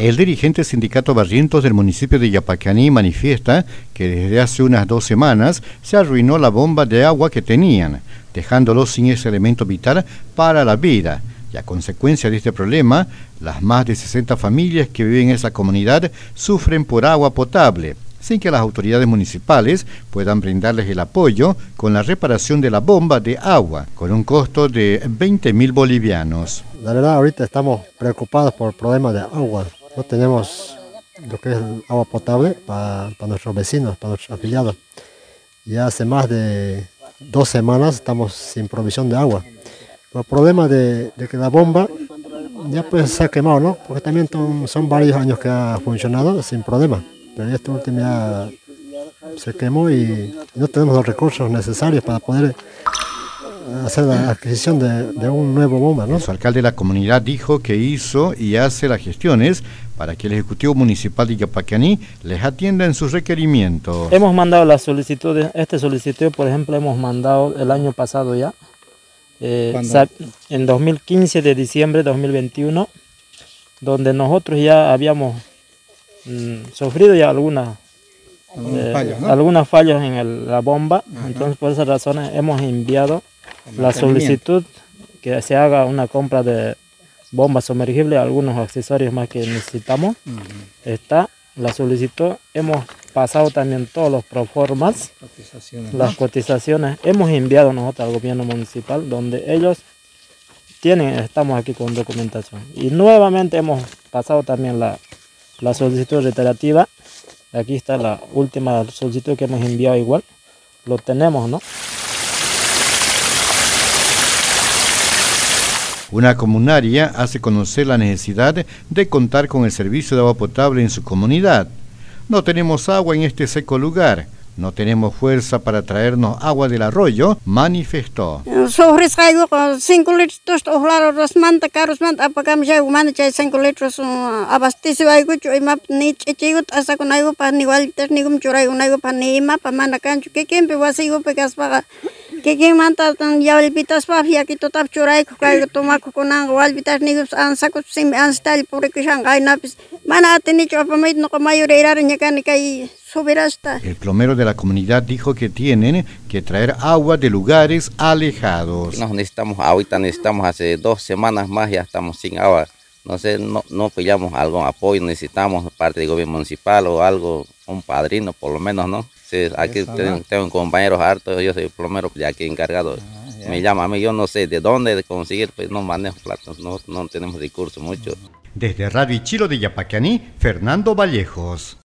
El dirigente sindicato Barrientos del municipio de Yapacaní manifiesta que desde hace unas dos semanas se arruinó la bomba de agua que tenían, dejándolos sin ese elemento vital para la vida. Y a consecuencia de este problema, las más de 60 familias que viven en esa comunidad sufren por agua potable, sin que las autoridades municipales puedan brindarles el apoyo con la reparación de la bomba de agua, con un costo de 20 mil bolivianos. La verdad, ahorita estamos preocupados por el problema de agua no tenemos lo que es agua potable para, nuestros vecinos, para nuestros afiliados. Ya hace más de dos semanas estamos sin provisión de agua. el problema de, que la bomba ya pues se ha quemado, ¿no? Porque también son, varios años que ha funcionado sin problema. Pero este último ya se quemó y no tenemos los recursos necesarios para poder hacer la adquisición de, un nuevo bomba. ¿no? Su alcalde de la comunidad dijo que hizo y hace las gestiones para que el Ejecutivo Municipal de Yapacaní les atienda en sus requerimientos. Hemos mandado las solicitudes, este solicitud por ejemplo hemos mandado el año pasado ya, eh, en 2015 de diciembre de 2021, donde nosotros ya habíamos mm, sufrido ya algunas eh, fallos, en la bomba, entonces por esas razones hemos enviado la solicitud que se haga una compra de bombas sumergibles, algunos accesorios más que necesitamos. Está la solicitud. Hemos pasado también todos los proformas, las cotizaciones. Hemos enviado nosotros al gobierno municipal donde ellos tienen, estamos aquí con documentación. Y nuevamente hemos pasado también la, la solicitud reiterativa. Aquí está la última solicitud que hemos enviado igual. Lo tenemos, ¿no? Una comunaria hace conocer la necesidad de contar con el servicio de agua potable en su comunidad. No tenemos agua en este seco lugar. No tenemos fuerza para traernos agua del arroyo, manifestó. Sobre con 5 litros, ojalá los manta caros manta apagam ya humana chay 5 litros Kiki manta tan pa ko kay ko ni sim napis mana atini no kan kay soberasta. El plomero de la comunidad dijo que tienen que traer agua de lugares alejados. Nos necesitamos ahorita necesitamos hace dos semanas más ya estamos sin agua. No sé, no, no pillamos algún apoyo, necesitamos parte del gobierno municipal o algo, un padrino por lo menos, ¿no? Sí, aquí tengo, tengo, compañeros hartos, yo soy plomero de aquí encargado. Ah, Me llama a mí, yo no sé de dónde conseguir, pues no manejo plata, no, no tenemos recursos mucho. Desde Radio Chilo de Yapacaní, Fernando Vallejos.